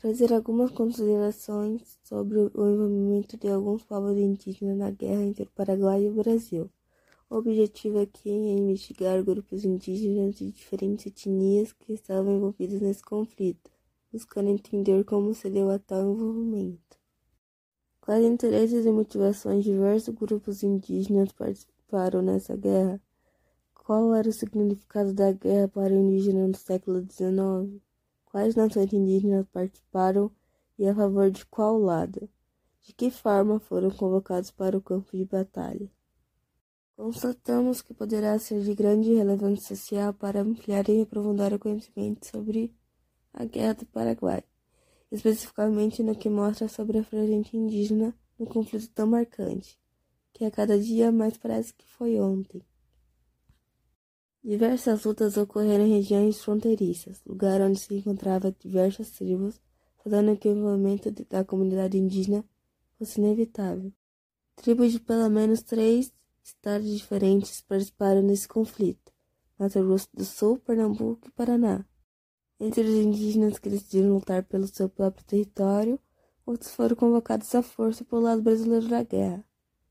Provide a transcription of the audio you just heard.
trazer algumas considerações sobre o envolvimento de alguns povos indígenas na guerra entre o Paraguai e o Brasil. O objetivo aqui é investigar grupos indígenas de diferentes etnias que estavam envolvidos nesse conflito, buscando entender como se deu a tal envolvimento. Quais interesses e motivações diversos grupos indígenas participaram nessa guerra? Qual era o significado da guerra para o indígena no século XIX? Quais nações indígenas participaram e a favor de qual lado? De que forma foram convocados para o campo de batalha? Constatamos que poderá ser de grande relevância social para ampliar e aprofundar o conhecimento sobre a Guerra do Paraguai, especificamente no que mostra sobre a frente indígena no conflito tão marcante, que a cada dia mais parece que foi ontem. Diversas lutas ocorreram em regiões fronteiriças, lugar onde se encontravam diversas tribos, fazendo que o envolvimento da comunidade indígena fosse inevitável. Tribos de pelo menos três estados diferentes participaram nesse conflito: Mato Grosso do Sul, Pernambuco e Paraná. Entre os indígenas que decidiram lutar pelo seu próprio território, outros foram convocados à força pelo lado brasileiro da guerra.